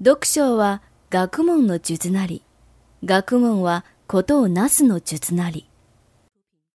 読書は学問の術なり、学問はことをなすの術なり。